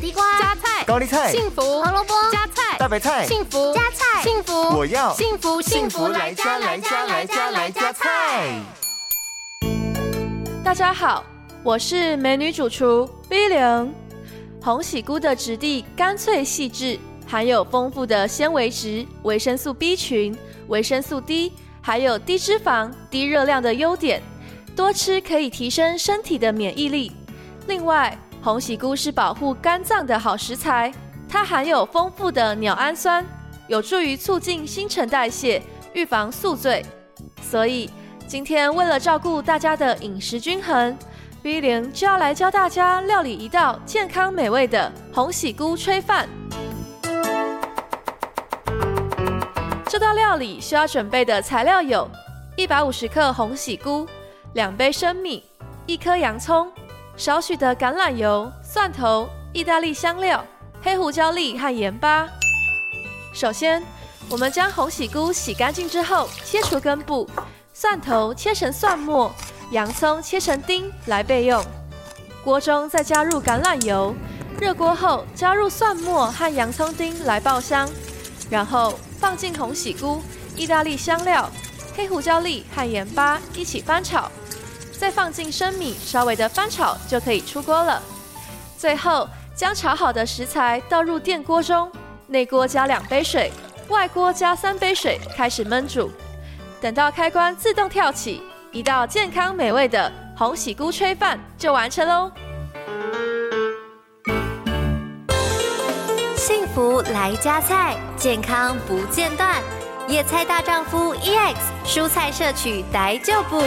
地瓜、加菜、高丽菜、幸福、胡萝卜、加菜、大白菜、幸福、加菜、幸福，我要幸福幸福来加来加来加来加菜。大家好，我是美女主厨 V 零。红喜菇的质地干脆细致，含有丰富的纤维质、维生素 B 群、维生素 D，还有低脂肪、低热量的优点。多吃可以提升身体的免疫力。另外，红喜菇是保护肝脏的好食材，它含有丰富的鸟氨酸，有助于促进新陈代谢，预防宿醉。所以，今天为了照顾大家的饮食均衡，V 零就要来教大家料理一道健康美味的红喜菇炊饭。这道料理需要准备的材料有：一百五十克红喜菇、两杯生米、一颗洋葱。少许的橄榄油、蒜头、意大利香料、黑胡椒粒和盐巴。首先，我们将红喜菇洗干净之后切除根部，蒜头切成蒜末，洋葱切成丁来备用。锅中再加入橄榄油，热锅后加入蒜末和洋葱丁来爆香，然后放进红喜菇、意大利香料、黑胡椒粒和盐巴一起翻炒。再放进生米，稍微的翻炒就可以出锅了。最后将炒好的食材倒入电锅中，内锅加两杯水，外锅加三杯水，开始焖煮。等到开关自动跳起，一道健康美味的红喜菇炊饭就完成喽。幸福来加菜，健康不间断。野菜大丈夫 EX，蔬菜摄取来就补。